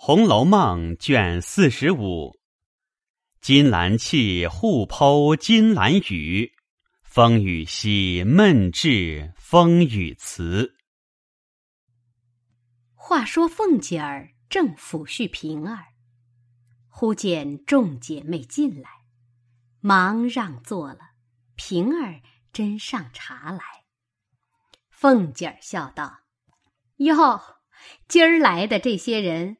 红楼梦》卷四十五，金兰气互剖金兰语，风雨兮闷至风雨词。话说凤姐儿正抚恤平儿，忽见众姐妹进来，忙让座了。平儿斟上茶来，凤姐儿笑道：“哟，今儿来的这些人。”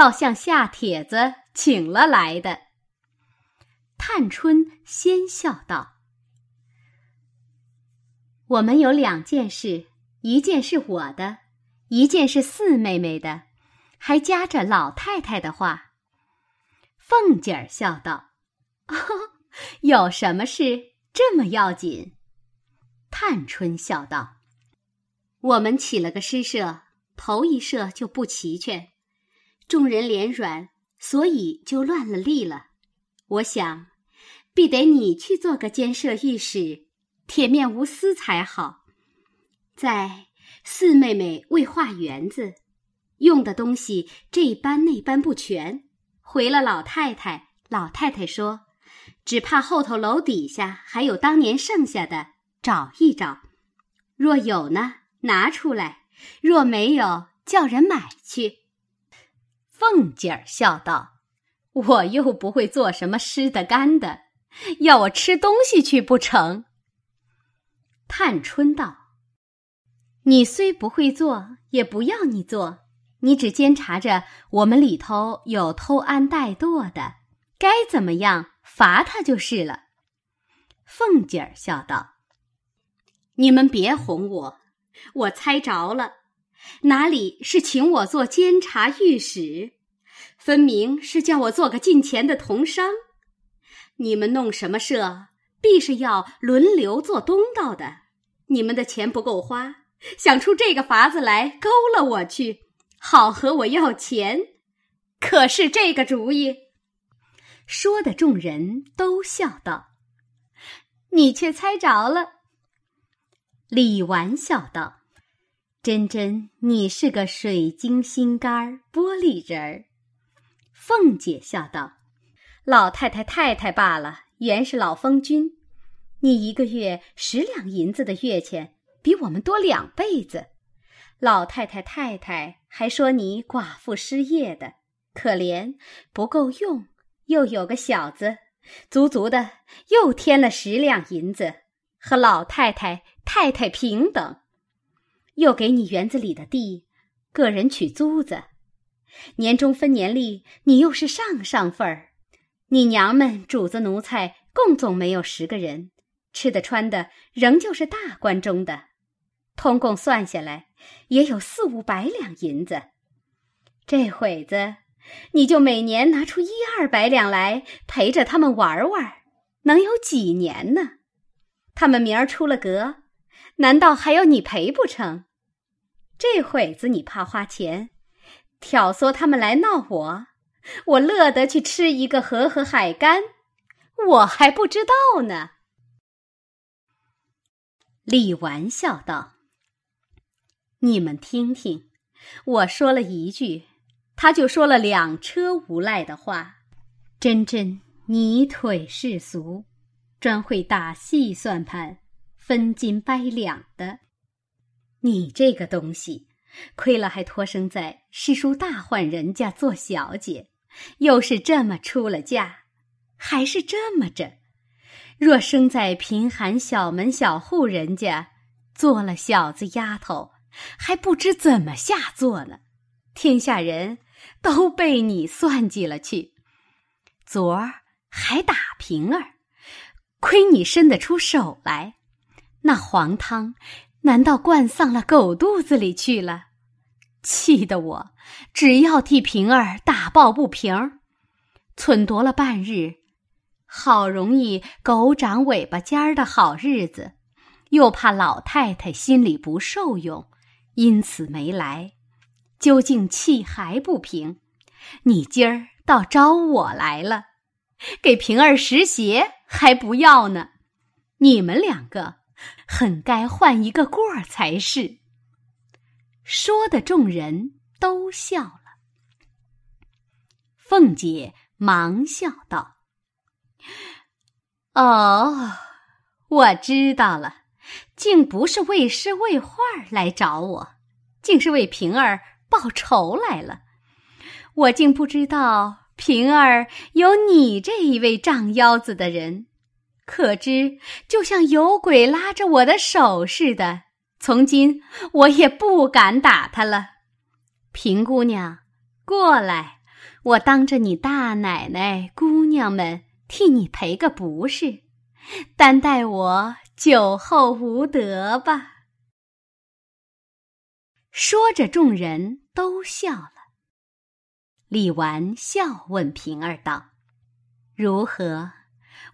倒像下帖子请了来的。探春先笑道：“我们有两件事，一件是我的，一件是四妹妹的，还夹着老太太的话。”凤姐儿笑道：“哦，有什么事这么要紧？”探春笑道：“我们起了个诗社，头一社就不齐全。”众人脸软，所以就乱了例了。我想，必得你去做个监舍御史，铁面无私才好。在四妹妹为画园子，用的东西这般那般不全，回了老太太。老太太说，只怕后头楼底下还有当年剩下的，找一找。若有呢，拿出来；若没有，叫人买去。凤姐儿笑道：“我又不会做什么湿的干的，要我吃东西去不成？”探春道：“你虽不会做，也不要你做，你只监察着我们里头有偷安怠惰的，该怎么样罚他就是了。”凤姐儿笑道：“你们别哄我，我猜着了。”哪里是请我做监察御史，分明是叫我做个进钱的同商。你们弄什么社，必是要轮流做东道的。你们的钱不够花，想出这个法子来勾了我去，好和我要钱，可是这个主意。说的众人都笑道：“你却猜着了。”李纨笑道。真真，你是个水晶心肝儿玻璃人儿。凤姐笑道：“老太太太太罢了，原是老封君。你一个月十两银子的月钱，比我们多两倍子。老太太太太还说你寡妇失业的可怜，不够用，又有个小子，足足的又添了十两银子，和老太太太太平等。”又给你园子里的地，个人取租子，年终分年例，你又是上上份儿。你娘们主子奴才共总没有十个人，吃的穿的仍旧是大官中的，通共算下来也有四五百两银子。这会子，你就每年拿出一二百两来陪着他们玩玩，能有几年呢？他们明儿出了阁，难道还要你陪不成？这会子你怕花钱，挑唆他们来闹我，我乐得去吃一个河河海干，我还不知道呢。李纨笑道：“你们听听，我说了一句，他就说了两车无赖的话。真真泥腿世俗，专会打细算盘，分斤掰两的。”你这个东西，亏了还托生在诗书大宦人家做小姐，又是这么出了嫁，还是这么着。若生在贫寒小门小户人家，做了小子丫头，还不知怎么下作呢。天下人都被你算计了去。昨儿还打平儿，亏你伸得出手来，那黄汤。难道灌丧了狗肚子里去了？气得我只要替平儿打抱不平，忖夺了半日，好容易狗长尾巴尖儿的好日子，又怕老太太心里不受用，因此没来。究竟气还不平，你今儿倒招我来了，给平儿拾鞋还不要呢？你们两个。很该换一个过儿才是。说的众人都笑了。凤姐忙笑道：“哦，我知道了，竟不是为诗为画来找我，竟是为平儿报仇来了。我竟不知道平儿有你这一位仗腰子的人，可知就像有鬼拉着我的手似的。从今我也不敢打他了。平姑娘，过来。”我当着你大奶奶、姑娘们替你赔个不是，担待我酒后无德吧。说着，众人都笑了。李纨笑问平儿道：“如何？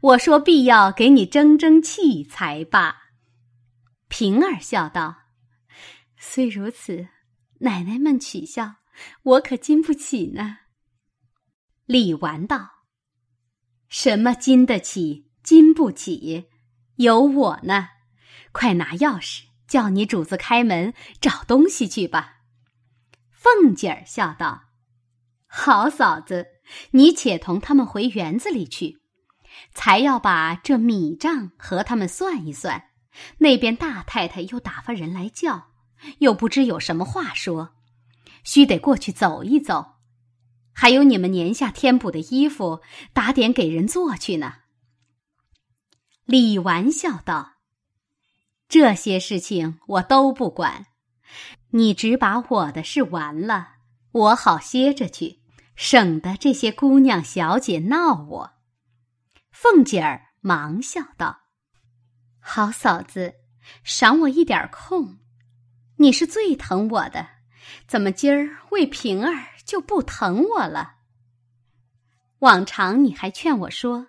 我说必要给你争争气才罢。”平儿笑道：“虽如此，奶奶们取笑，我可经不起呢。”李纨道：“什么经得起，经不起？有我呢！快拿钥匙，叫你主子开门找东西去吧。”凤姐儿笑道：“好嫂子，你且同他们回园子里去，才要把这米账和他们算一算。那边大太太又打发人来叫，又不知有什么话说，须得过去走一走。”还有你们年下添补的衣服，打点给人做去呢。李纨笑道：“这些事情我都不管，你只把我的事完了，我好歇着去，省得这些姑娘小姐闹我。”凤姐儿忙笑道：“好嫂子，赏我一点空，你是最疼我的，怎么今儿为平儿？”就不疼我了。往常你还劝我说，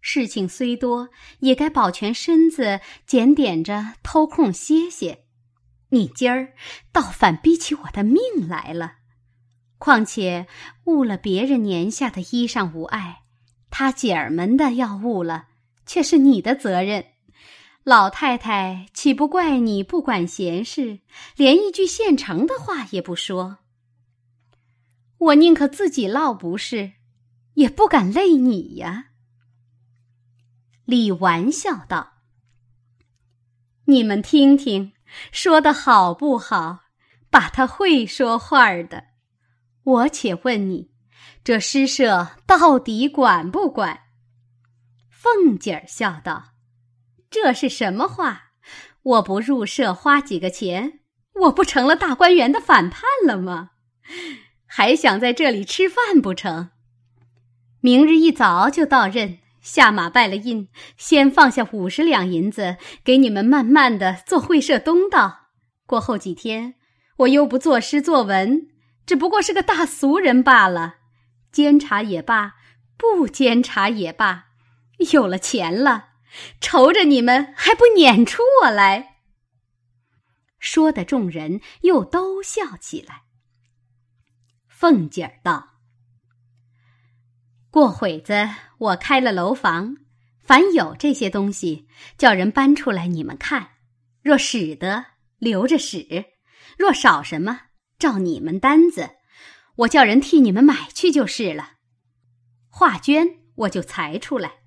事情虽多，也该保全身子，检点着偷空歇歇。你今儿倒反逼起我的命来了。况且误了别人年下的衣裳无碍，他姐儿们的要误了，却是你的责任。老太太岂不怪你不管闲事，连一句现成的话也不说？我宁可自己落不是，也不敢累你呀。李纨笑道：“你们听听，说的好不好？把他会说话的，我且问你，这诗社到底管不管？”凤姐儿笑道：“这是什么话？我不入社花几个钱，我不成了大观园的反叛了吗？”还想在这里吃饭不成？明日一早就到任，下马拜了印，先放下五十两银子给你们，慢慢的做会社东道。过后几天，我又不作诗作文，只不过是个大俗人罢了。监察也罢，不监察也罢，有了钱了，愁着你们还不撵出我来。说的众人又都笑起来。凤姐儿道：“过会子我开了楼房，凡有这些东西，叫人搬出来你们看。若使得，留着使；若少什么，照你们单子，我叫人替你们买去就是了。画绢我就裁出来，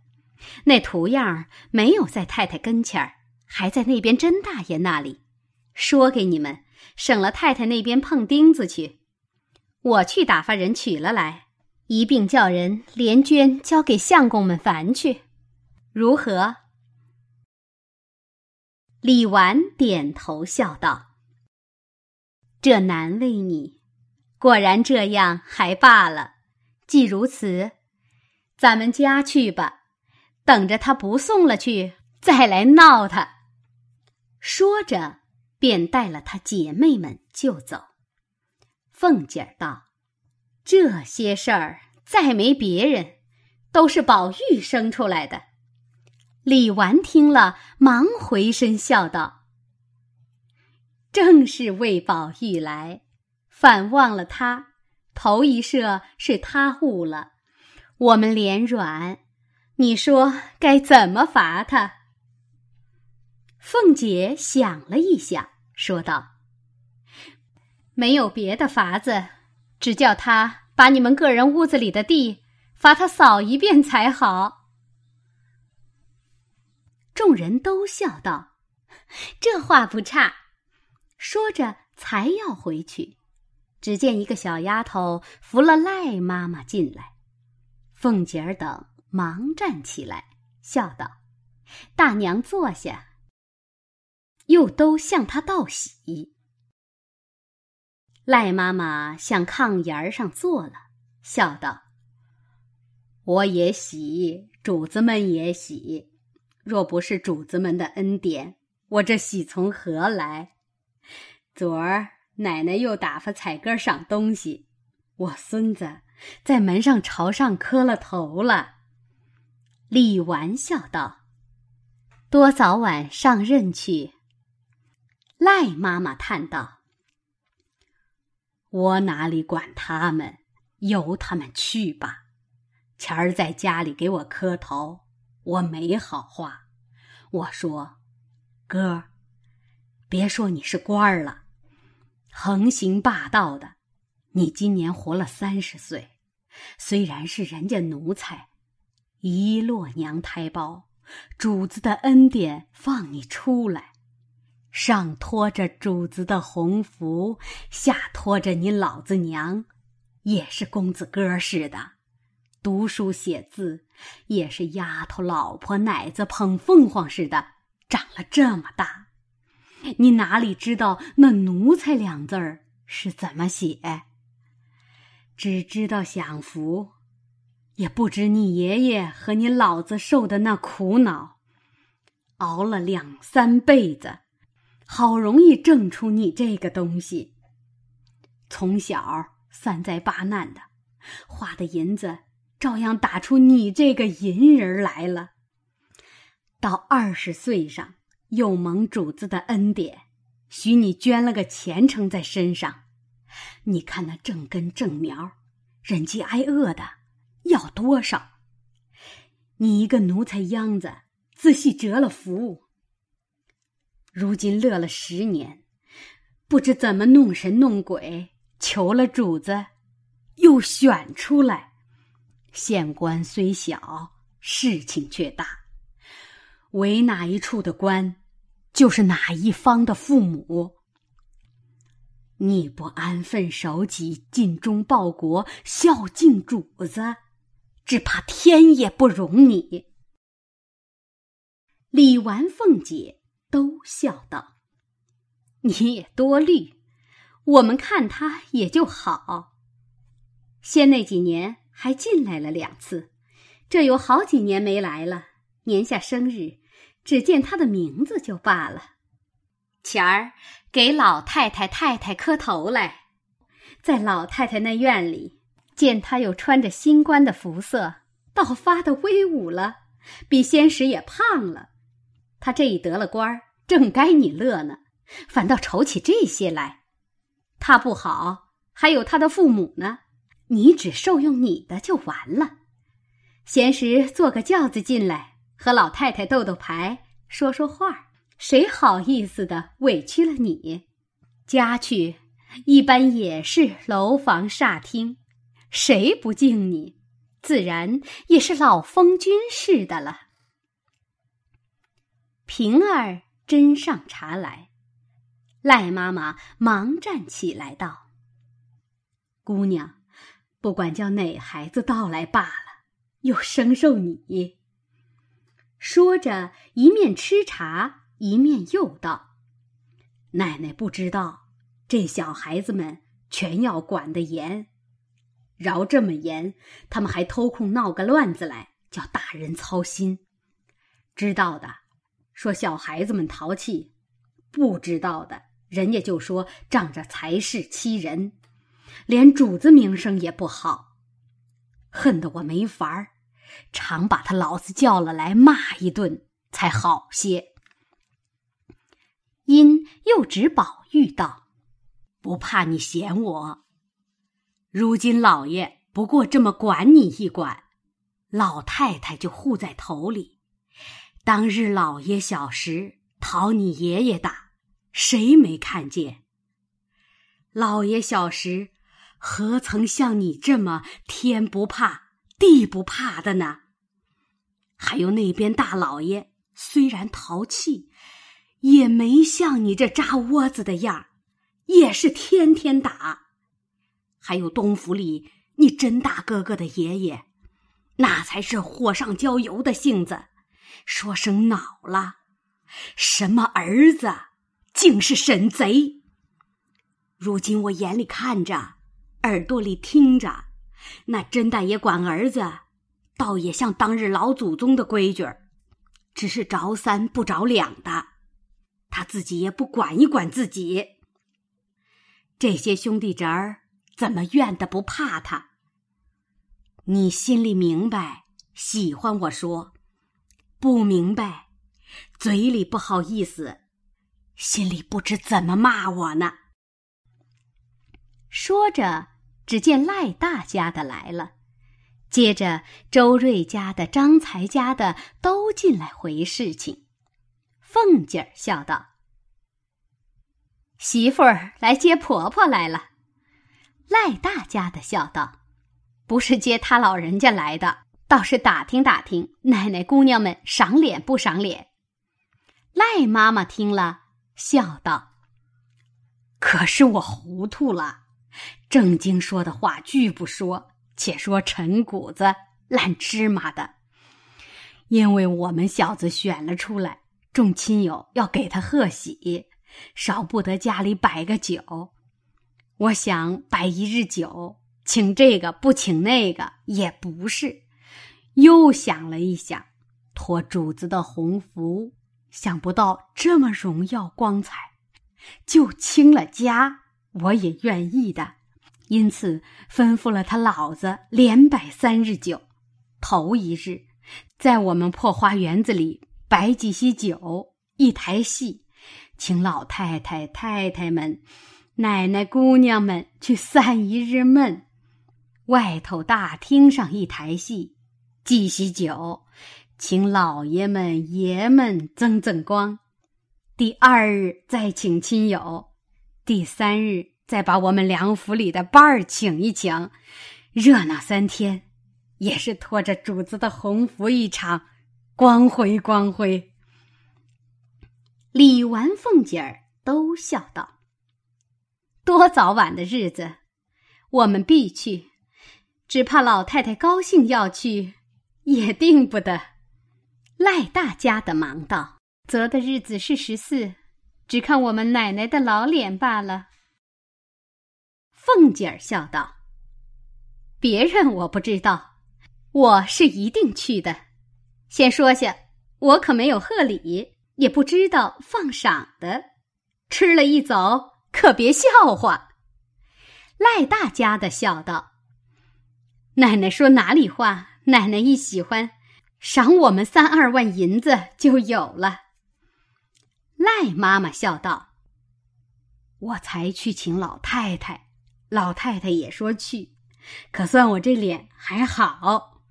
那图样没有在太太跟前儿，还在那边甄大爷那里，说给你们，省了太太那边碰钉子去。”我去打发人取了来，一并叫人连绢交给相公们烦去，如何？李纨点头笑道：“这难为你，果然这样还罢了。既如此，咱们家去吧，等着他不送了去，再来闹他。”说着，便带了他姐妹们就走。凤姐儿道：“这些事儿再没别人，都是宝玉生出来的。”李纨听了，忙回身笑道：“正是为宝玉来，反忘了他。头一射是他误了，我们脸软，你说该怎么罚他？”凤姐想了一想，说道。没有别的法子，只叫他把你们个人屋子里的地罚他扫一遍才好。”众人都笑道：“这话不差。”说着，才要回去，只见一个小丫头扶了赖妈妈进来，凤姐儿等忙站起来，笑道：“大娘坐下。”又都向她道喜。赖妈妈向炕沿儿上坐了，笑道：“我也喜，主子们也喜。若不是主子们的恩典，我这喜从何来？”昨儿奶奶又打发彩根赏东西，我孙子在门上朝上磕了头了。李纨笑道：“多早晚上任去。”赖妈妈叹道：“我哪里管他们，由他们去吧。前儿在家里给我磕头，我没好话。我说，哥，别说你是官儿了。”横行霸道的，你今年活了三十岁，虽然是人家奴才，一落娘胎包，主子的恩典放你出来，上托着主子的红福，下托着你老子娘，也是公子哥似的，读书写字也是丫头老婆奶子捧凤凰似的，长了这么大。你哪里知道那“奴才”两字儿是怎么写？只知道享福，也不知你爷爷和你老子受的那苦恼，熬了两三辈子，好容易挣出你这个东西。从小三灾八难的，花的银子照样打出你这个银人来了。到二十岁上。又蒙主子的恩典，许你捐了个前程在身上。你看那正根正苗，忍饥挨饿的要多少？你一个奴才秧子，自细折了福。如今乐了十年，不知怎么弄神弄鬼，求了主子，又选出来。县官虽小，事情却大。为哪一处的官，就是哪一方的父母。你不安分守己、尽忠报国、孝敬主子，只怕天也不容你。李纨、凤姐都笑道：“你也多虑，我们看他也就好。先那几年还进来了两次，这有好几年没来了。年下生日。”只见他的名字就罢了，前儿给老太太太太磕头来，在老太太那院里见他又穿着新冠的服色，倒发的威武了，比先时也胖了。他这一得了官，正该你乐呢，反倒愁起这些来。他不好，还有他的父母呢，你只受用你的就完了。闲时坐个轿子进来。和老太太斗斗牌，说说话，谁好意思的委屈了你？家去一般也是楼房煞厅，谁不敬你，自然也是老封君似的了。平儿斟上茶来，赖妈妈忙站起来道：“姑娘，不管叫哪孩子到来罢了，又生受你。”说着，一面吃茶，一面又道：“奶奶不知道，这小孩子们全要管得严，饶这么严，他们还偷空闹个乱子来，叫大人操心。知道的，说小孩子们淘气；不知道的，人家就说仗着财势欺人，连主子名声也不好，恨得我没法儿。”常把他老子叫了来骂一顿，才好些。因又指宝玉道：“不怕你嫌我，如今老爷不过这么管你一管，老太太就护在头里。当日老爷小时讨你爷爷打，谁没看见？老爷小时何曾像你这么天不怕地不怕的呢？还有那边大老爷，虽然淘气，也没像你这扎窝子的样儿也是天天打。还有东府里你甄大哥哥的爷爷，那才是火上浇油的性子，说声恼了，什么儿子，竟是沈贼。如今我眼里看着，耳朵里听着，那甄大爷管儿子。倒也像当日老祖宗的规矩，只是着三不着两的，他自己也不管一管自己。这些兄弟侄儿怎么怨的不怕他？你心里明白，喜欢我说；不明白，嘴里不好意思，心里不知怎么骂我呢。说着，只见赖大家的来了。接着，周瑞家的、张才家的都进来回事情。凤姐儿笑道：“媳妇儿来接婆婆来了。”赖大家的笑道：“不是接他老人家来的，倒是打听打听奶奶姑娘们赏脸不赏脸。”赖妈妈听了，笑道：“可是我糊涂了，正经说的话拒不说。”且说陈谷子烂芝麻的，因为我们小子选了出来，众亲友要给他贺喜，少不得家里摆个酒。我想摆一日酒，请这个不请那个也不是。又想了一想，托主子的鸿福，想不到这么荣耀光彩，就清了家，我也愿意的。因此，吩咐了他老子连摆三日酒。头一日，在我们破花园子里摆几席酒，一台戏，请老太太、太太们、奶奶、姑娘们去散一日闷。外头大厅上一台戏，几席酒，请老爷们、爷们增增光。第二日再请亲友，第三日。再把我们梁府里的伴儿请一请，热闹三天，也是托着主子的鸿福一场，光辉光辉。李纨、凤姐儿都笑道：“多早晚的日子，我们必去，只怕老太太高兴要去，也定不得。”赖大家的忙道：“择的日子是十四，只看我们奶奶的老脸罢了。”凤姐儿笑道：“别人我不知道，我是一定去的。先说下，我可没有贺礼，也不知道放赏的，吃了一走，可别笑话。”赖大家的笑道：“奶奶说哪里话？奶奶一喜欢，赏我们三二万银子就有了。”赖妈妈笑道：“我才去请老太太。”老太太也说去，可算我这脸还好。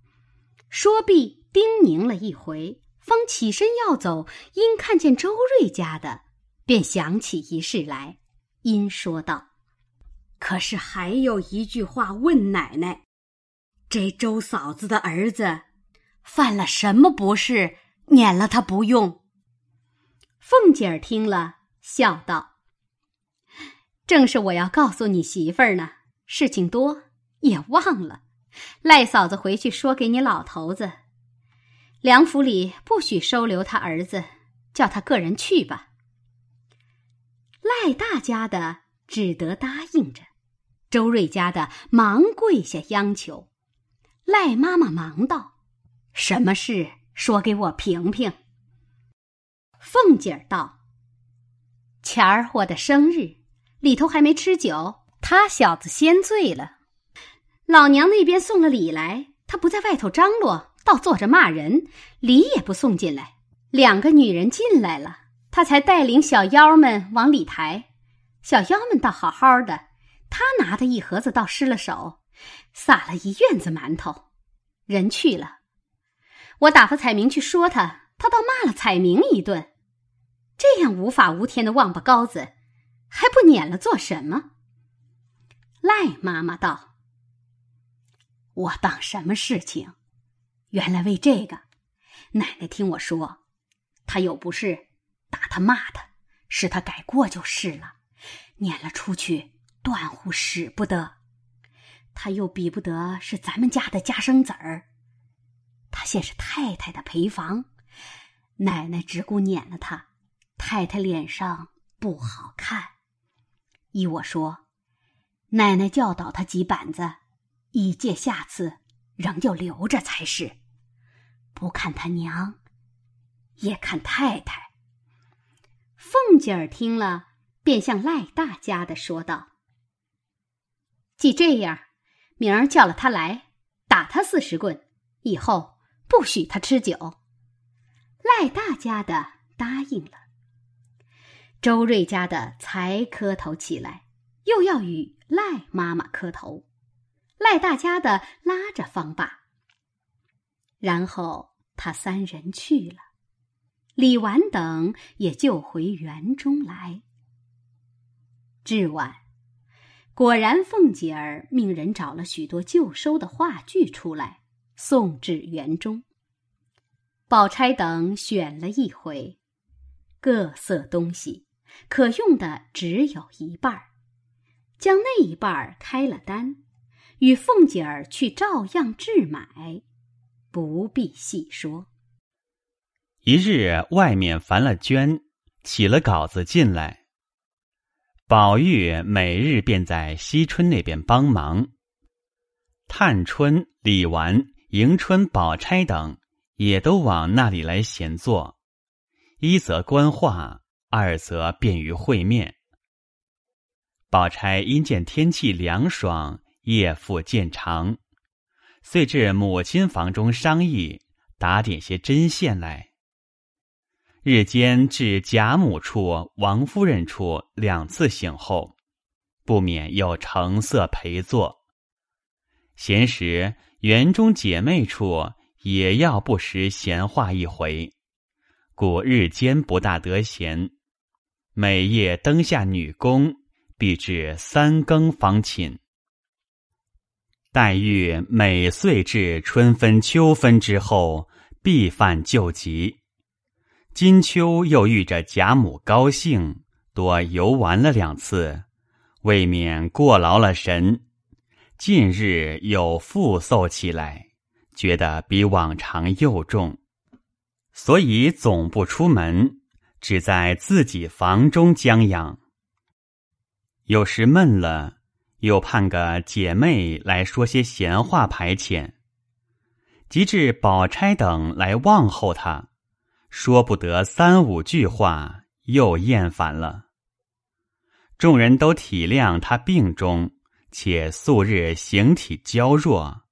说毕，叮咛了一回，方起身要走，因看见周瑞家的，便想起一事来，因说道：“可是还有一句话问奶奶，这周嫂子的儿子犯了什么不是，撵了他不用？”凤姐儿听了，笑道。正是我要告诉你媳妇儿呢，事情多也忘了。赖嫂子回去说给你老头子，梁府里不许收留他儿子，叫他个人去吧。赖大家的只得答应着，周瑞家的忙跪下央求。赖妈妈忙道：“什么事？说给我评评。”凤姐儿道：“前儿我的生日。”里头还没吃酒，他小子先醉了。老娘那边送了礼来，他不在外头张罗，倒坐着骂人，礼也不送进来。两个女人进来了，他才带领小妖们往里抬。小妖们倒好好的，他拿的一盒子倒失了手，撒了一院子馒头。人去了，我打发彩明去说他，他倒骂了彩明一顿。这样无法无天的王八羔子！还不撵了做什么？赖妈妈道：“我当什么事情？原来为这个。奶奶听我说，他有不是，打他骂他，使他改过就是了。撵了出去，断乎使不得。他又比不得是咱们家的家生子儿。他现是太太的陪房，奶奶只顾撵了他，太太脸上不好看。依我说。”奶奶教导他几板子，以戒下次仍旧留着才是。不看他娘，也看太太。凤姐儿听了，便向赖大家的说道：“既这样，明儿叫了他来，打他四十棍，以后不许他吃酒。”赖大家的答应了。周瑞家的才磕头起来，又要与。赖妈妈磕头，赖大家的拉着方爸。然后他三人去了，李纨等也就回园中来。至晚，果然凤姐儿命人找了许多旧收的话剧出来，送至园中。宝钗等选了一回，各色东西可用的只有一半儿。将那一半儿开了单，与凤姐儿去照样置买，不必细说。一日外面烦了娟，起了稿子进来。宝玉每日便在惜春那边帮忙，探春、李纨、迎春、宝钗等也都往那里来闲坐，一则观画，二则便于会面。宝钗因见天气凉爽，夜复渐长，遂至母亲房中商议，打点些针线来。日间至贾母处、王夫人处两次醒后，不免有成色陪坐。闲时园中姐妹处也要不时闲话一回，故日间不大得闲。每夜灯下女工。必至三更方寝。黛玉每岁至春分、秋分之后，必犯旧疾。今秋又遇着贾母高兴，多游玩了两次，未免过劳了神。近日又复嗽起来，觉得比往常又重，所以总不出门，只在自己房中将养。有时闷了，又盼个姐妹来说些闲话排遣。及至宝钗等来问候他，说不得三五句话，又厌烦了。众人都体谅他病中，且素日形体娇弱，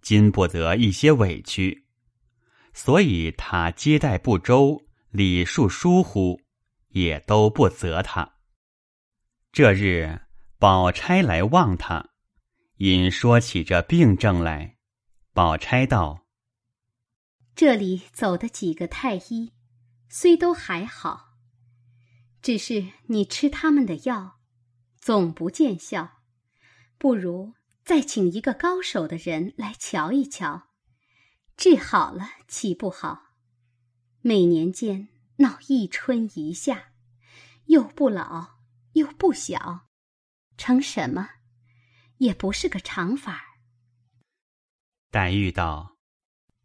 经不得一些委屈，所以他接待不周，礼数疏忽，也都不责他。这日，宝钗来望他，因说起这病症来。宝钗道：“这里走的几个太医，虽都还好，只是你吃他们的药，总不见效。不如再请一个高手的人来瞧一瞧，治好了岂不好？每年间闹一春一夏，又不老。”又不小，成什么，也不是个长法。黛玉道：“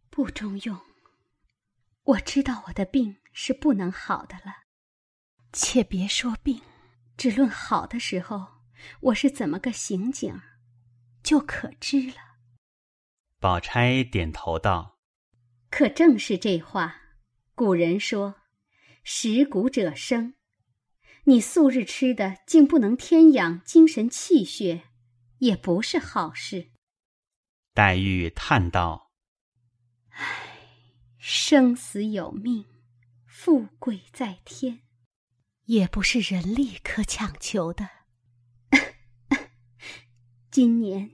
不中用。我知道我的病是不能好的了，且别说病，只论好的时候，我是怎么个行景，就可知了。”宝钗点头道：“可正是这话。古人说，食谷者生。”你素日吃的竟不能添养精神气血，也不是好事。黛玉叹道：“唉，生死有命，富贵在天，也不是人力可强求的。今年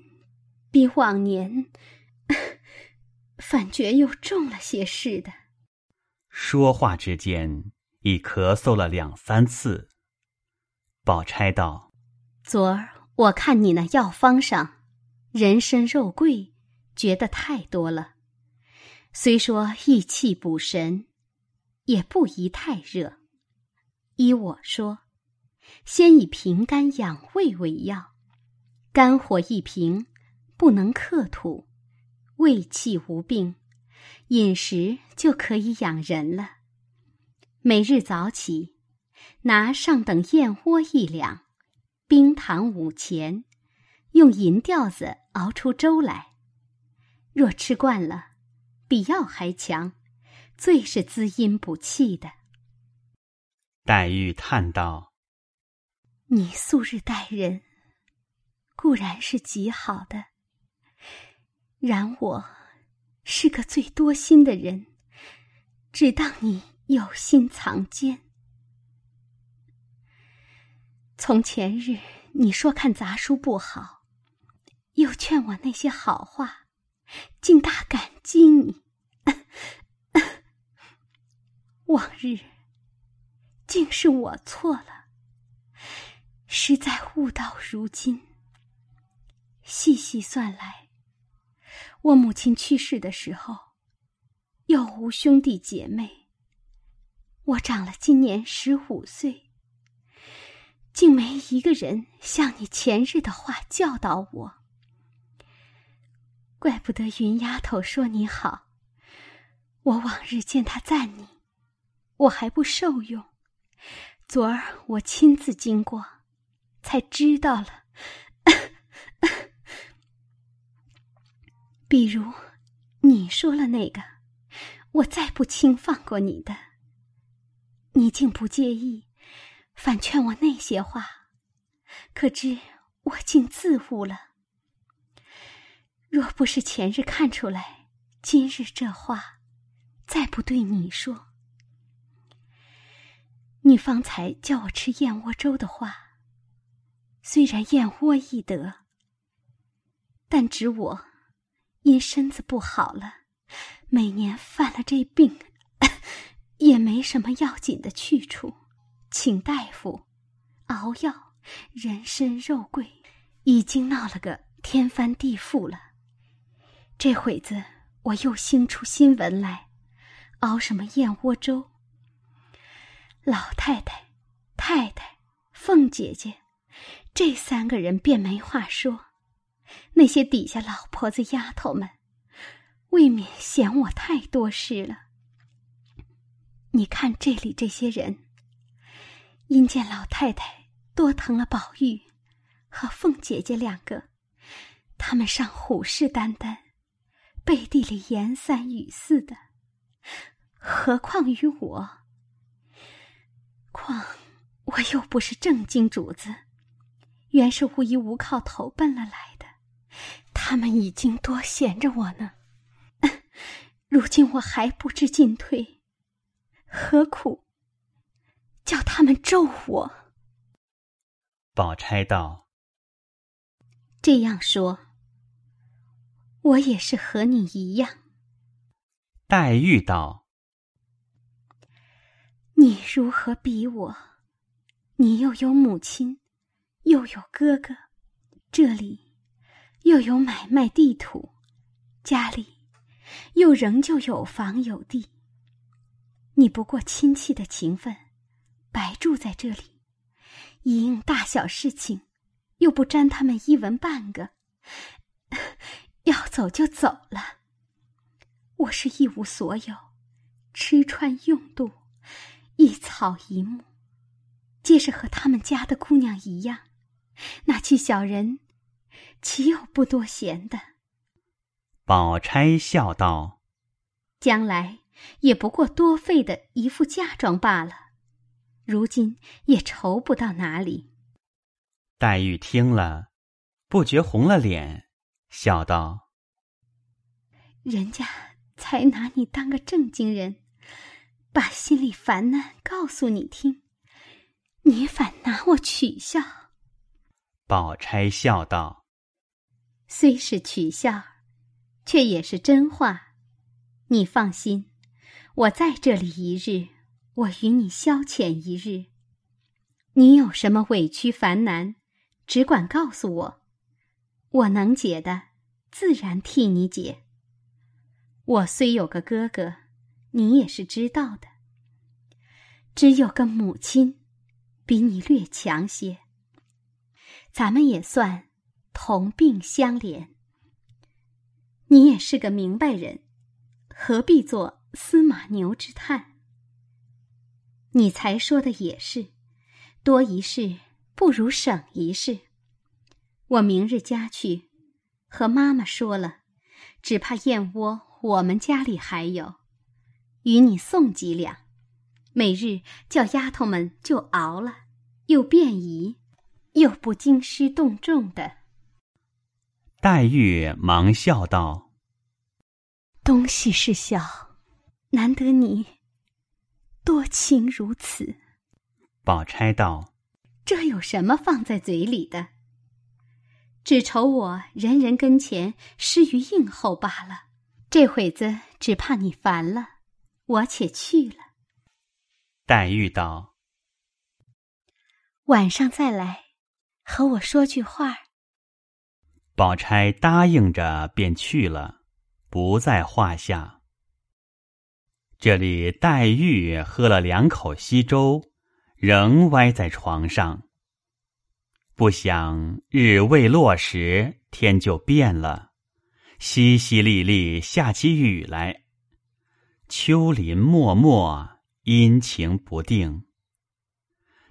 比往年，反觉又重了些似的。”说话之间，已咳嗽了两三次。宝钗道：“昨儿我看你那药方上，人参、肉桂，觉得太多了。虽说益气补神，也不宜太热。依我说，先以平肝养胃为要，肝火一平，不能克土，胃气无病，饮食就可以养人了。每日早起，拿上等燕窝一两，冰糖五钱，用银吊子熬出粥来。若吃惯了。比药还强，最是滋阴补气的。黛玉叹道：“你素日待人固然是极好的，然我是个最多心的人，只当你有心藏奸。从前日你说看杂书不好，又劝我那些好话，竟大感激你。”往日竟是我错了，实在悟到如今。细细算来，我母亲去世的时候，又无兄弟姐妹。我长了今年十五岁，竟没一个人像你前日的话教导我。怪不得云丫头说你好。我往日见她赞你，我还不受用。昨儿我亲自经过，才知道了。比如你说了那个，我再不轻放过你的。你竟不介意，反劝我那些话，可知我竟自误了。若不是前日看出来，今日这话。再不对你说，你方才叫我吃燕窝粥的话，虽然燕窝易得，但指我因身子不好了，每年犯了这病，也没什么要紧的去处，请大夫熬药，人参、肉桂，已经闹了个天翻地覆了。这会子我又兴出新闻来。熬什么燕窝粥？老太太、太太、凤姐姐，这三个人便没话说。那些底下老婆子、丫头们，未免嫌我太多事了。你看这里这些人，因见老太太多疼了宝玉和凤姐姐两个，他们尚虎视眈眈，背地里言三语四的。何况于我？况我又不是正经主子，原是无依无靠投奔了来。他们已经多闲着我呢，如今我还不知进退，何苦叫他们咒我？宝钗道：“这样说，我也是和你一样。”黛玉道。你如何比我？你又有母亲，又有哥哥，这里又有买卖地土，家里又仍旧有房有地。你不过亲戚的情分，白住在这里，一应大小事情又不沾他们一文半个，要走就走了。我是一无所有，吃穿用度。一草一木，皆是和他们家的姑娘一样。那去小人，岂有不多闲的？宝钗笑道：“将来也不过多费的一副嫁妆罢了，如今也愁不到哪里。”黛玉听了，不觉红了脸，笑道：“人家才拿你当个正经人。”把心里烦难告诉你听，你反拿我取笑。宝钗笑道：“虽是取笑，却也是真话。你放心，我在这里一日，我与你消遣一日。你有什么委屈烦难，只管告诉我，我能解的，自然替你解。我虽有个哥哥，你也是知道的。只有个母亲，比你略强些。咱们也算同病相怜。你也是个明白人，何必做司马牛之叹？你才说的也是，多一事不如省一事。我明日家去，和妈妈说了，只怕燕窝我们家里还有，与你送几两，每日叫丫头们就熬了，又便宜，又不惊师动众的。黛玉忙笑道：“东西是小，难得你。”多情如此，宝钗道：“这有什么放在嘴里的？只愁我人人跟前失于应候罢了。这会子只怕你烦了，我且去了。”黛玉道：“晚上再来，和我说句话。”宝钗答应着便去了，不在话下。这里黛玉喝了两口稀粥，仍歪在床上。不想日未落时，天就变了，淅淅沥沥下起雨来。秋林漠漠，阴晴不定。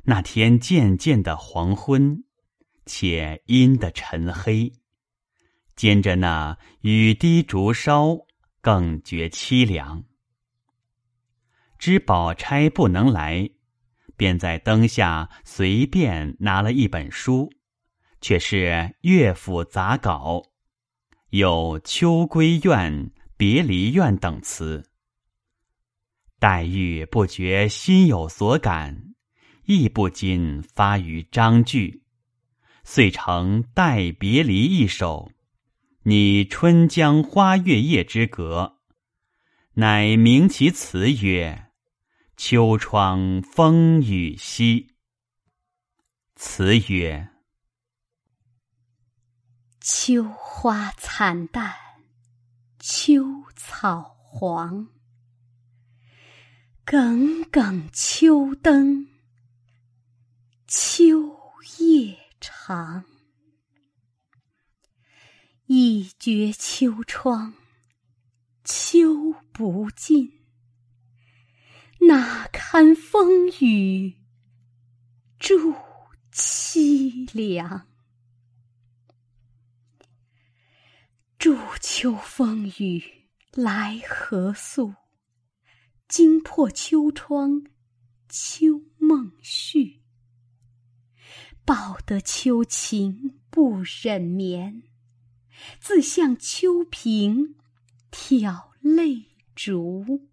那天渐渐的黄昏，且阴的沉黑，兼着那雨滴竹梢，更觉凄凉。知宝钗不能来，便在灯下随便拿了一本书，却是乐府杂稿，有《秋闺怨》《别离怨》等词。黛玉不觉心有所感，亦不禁发于章句，遂成《待别离》一首，拟春江花月夜之格，乃名其词曰。秋窗风雨夕。词曰：秋花惨淡，秋草黄。耿耿秋灯，秋夜长。一绝秋窗，秋不尽。哪堪风雨助凄凉？祝秋风雨来何速？惊破秋窗秋梦续。报得秋情不忍眠，自向秋萍挑泪烛。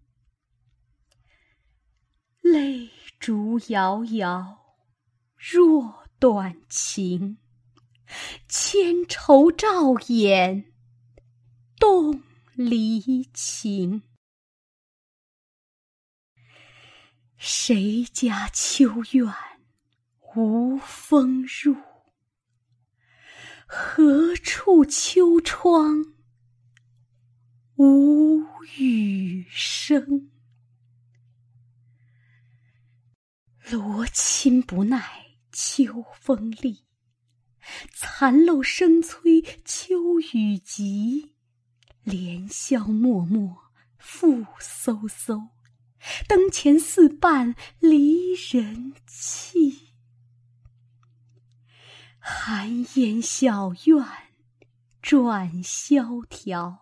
泪烛遥遥，若短情；千愁照眼，动离情。谁家秋院无风入？何处秋窗无雨声？罗衾不耐秋风力，残漏声催秋雨急。连宵默默复飕飕，灯前似伴离人泣。寒烟小院转萧条，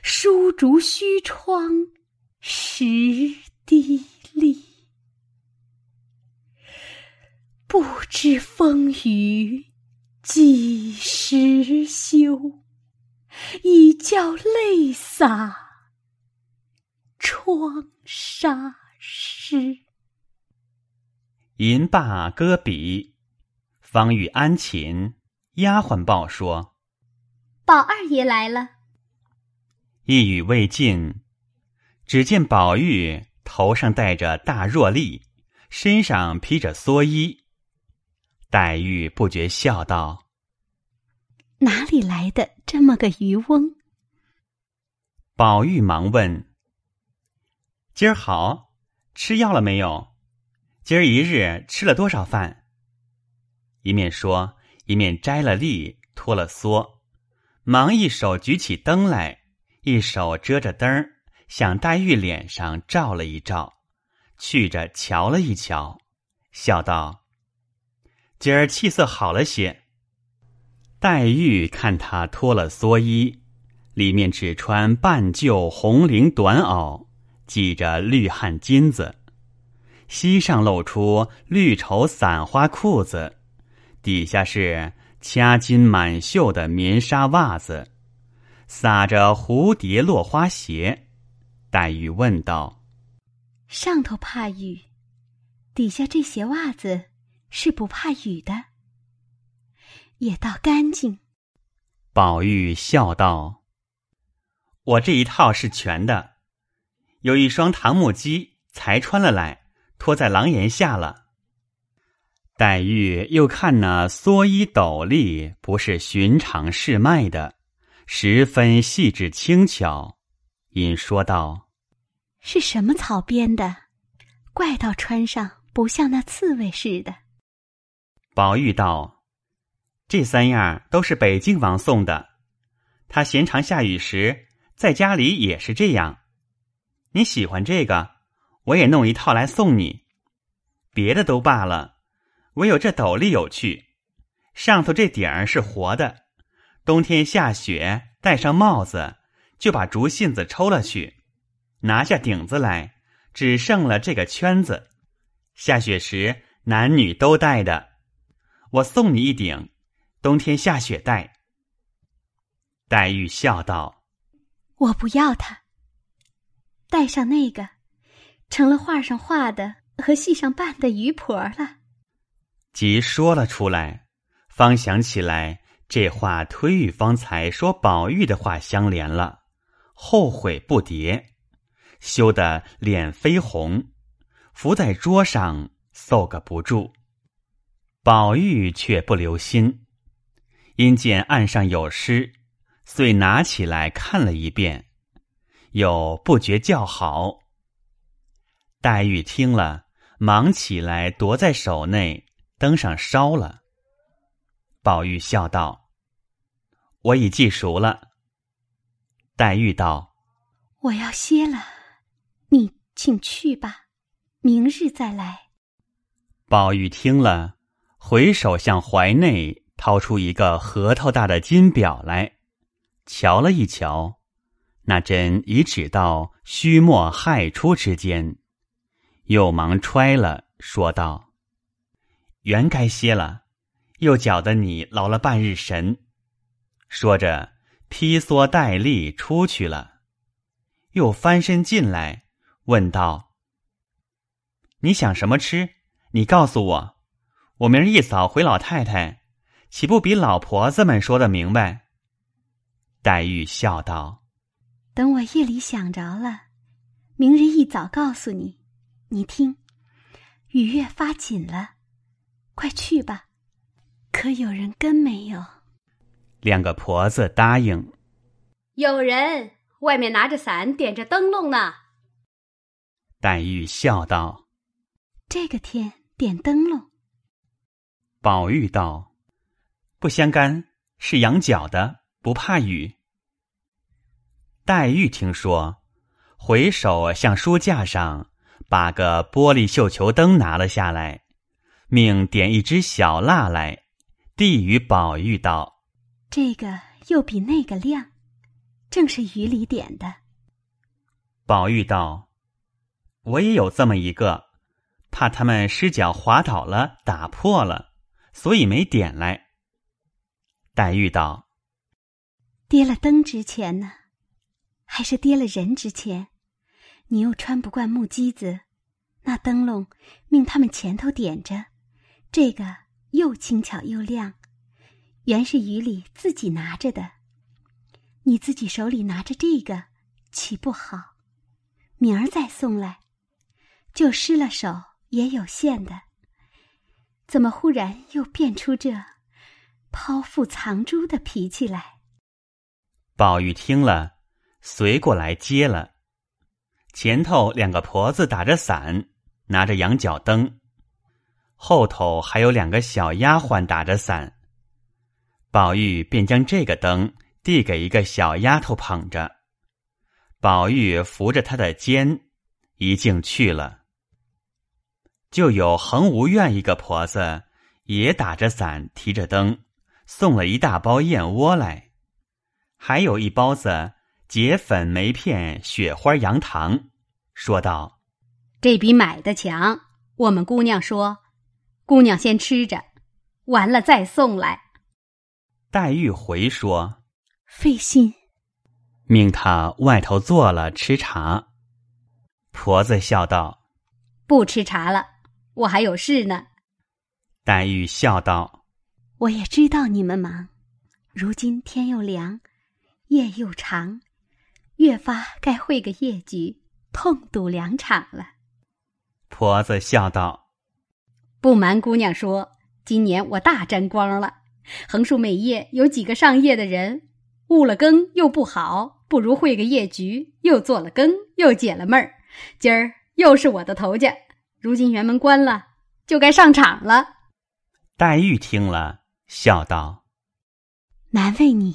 疏竹虚窗湿滴沥。不知风雨几时休，已教泪洒窗纱湿。吟罢歌笔，方与安寝，丫鬟报说：“宝二爷来了。”一语未尽，只见宝玉头上戴着大箬笠，身上披着蓑衣。黛玉不觉笑道：“哪里来的这么个渔翁？”宝玉忙问：“今儿好，吃药了没有？今儿一日吃了多少饭？”一面说，一面摘了笠，脱了蓑，忙一手举起灯来，一手遮着灯儿，向黛玉脸上照了一照，去着瞧了一瞧，笑道。今儿气色好了些。黛玉看他脱了蓑衣，里面只穿半旧红绫短袄，系着绿汗巾子，膝上露出绿绸散花裤子，底下是掐金满绣的棉纱袜子，撒着蝴蝶落花鞋。黛玉问道：“上头怕雨，底下这鞋袜子？”是不怕雨的，也倒干净。宝玉笑道：“我这一套是全的，有一双唐木屐才穿了来，脱在廊檐下了。”黛玉又看那蓑衣斗笠，不是寻常市卖的，十分细致轻巧，因说道：“是什么草编的？怪到穿上不像那刺猬似的。”宝玉道：“这三样都是北静王送的，他闲常下雨时在家里也是这样。你喜欢这个，我也弄一套来送你。别的都罢了，唯有这斗笠有趣，上头这顶儿是活的，冬天下雪戴上帽子，就把竹信子抽了去，拿下顶子来，只剩了这个圈子。下雪时男女都戴的。”我送你一顶，冬天下雪戴。黛玉笑道：“我不要它，戴上那个，成了画上画的和戏上扮的渔婆了。”即说了出来，方想起来这话推与方才说宝玉的话相连了，后悔不迭，羞得脸绯红，伏在桌上搜个不住。宝玉却不留心，因见案上有诗，遂拿起来看了一遍，又不觉叫好。黛玉听了，忙起来夺在手内，灯上烧了。宝玉笑道：“我已记熟了。”黛玉道：“我要歇了，你请去吧，明日再来。”宝玉听了。回首向怀内掏出一个核桃大的金表来，瞧了一瞧，那针已指到虚末亥初之间，又忙揣了，说道：“原该歇了，又搅得你劳了半日神。”说着，披蓑戴笠出去了，又翻身进来，问道：“你想什么吃？你告诉我。”我明儿一早回老太太，岂不比老婆子们说的明白？黛玉笑道：“等我夜里想着了，明日一早告诉你。你听，雨越发紧了，快去吧。可有人跟没有？”两个婆子答应：“有人，外面拿着伞，点着灯笼呢。”黛玉笑道：“这个天点灯笼。”宝玉道：“不相干，是养脚的，不怕雨。”黛玉听说，回首向书架上把个玻璃绣球灯拿了下来，命点一支小蜡来，递与宝玉道：“这个又比那个亮，正是雨里点的。”宝玉道：“我也有这么一个，怕他们失脚滑倒了，打破了。”所以没点来。黛玉道：“跌了灯值钱呢，还是跌了人值钱？你又穿不惯木屐子，那灯笼命他们前头点着，这个又轻巧又亮，原是雨里自己拿着的。你自己手里拿着这个，岂不好？明儿再送来，就失了手也有限的。”怎么忽然又变出这剖腹藏珠的脾气来？宝玉听了，随过来接了。前头两个婆子打着伞，拿着羊角灯；后头还有两个小丫鬟打着伞。宝玉便将这个灯递给一个小丫头捧着，宝玉扶着她的肩，一径去了。就有恒无院一个婆子也打着伞，提着灯，送了一大包燕窝来，还有一包子结粉梅片、雪花羊糖，说道：“这比买的强。”我们姑娘说：“姑娘先吃着，完了再送来。”黛玉回说：“费心。”命他外头坐了吃茶。婆子笑道：“不吃茶了，我还有事呢。”黛玉笑道：“我也知道你们忙，如今天又凉，夜又长，越发该会个夜局，痛赌两场了。”婆子笑道：“不瞒姑娘说，今年我大沾光了。”横竖每夜有几个上夜的人，误了更又不好，不如会个夜局，又做了更，又解了闷儿。今儿又是我的头家，如今园门关了，就该上场了。黛玉听了，笑道：“难为你，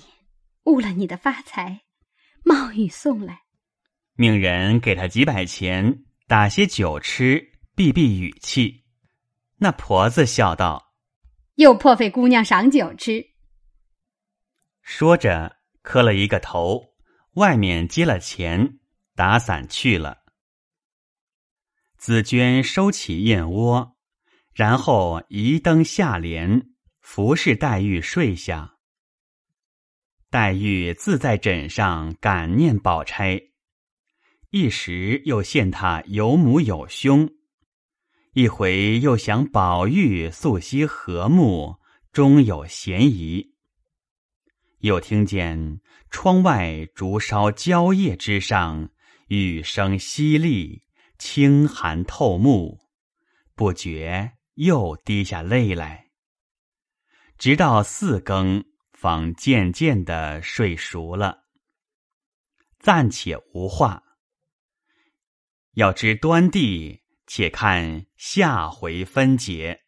误了你的发财，冒雨送来。”命人给他几百钱，打些酒吃，避避雨气。那婆子笑道。又破费姑娘赏酒吃。说着，磕了一个头，外面接了钱，打伞去了。紫娟收起燕窝，然后移灯下帘，服侍黛玉睡下。黛玉自在枕上感念宝钗，一时又羡他有母有兄。一回又想宝玉素昔和睦，终有嫌疑。又听见窗外竹梢蕉叶之上，雨声淅沥，清寒透目，不觉又滴下泪来。直到四更，方渐渐的睡熟了。暂且无话。要知端地。且看下回分解。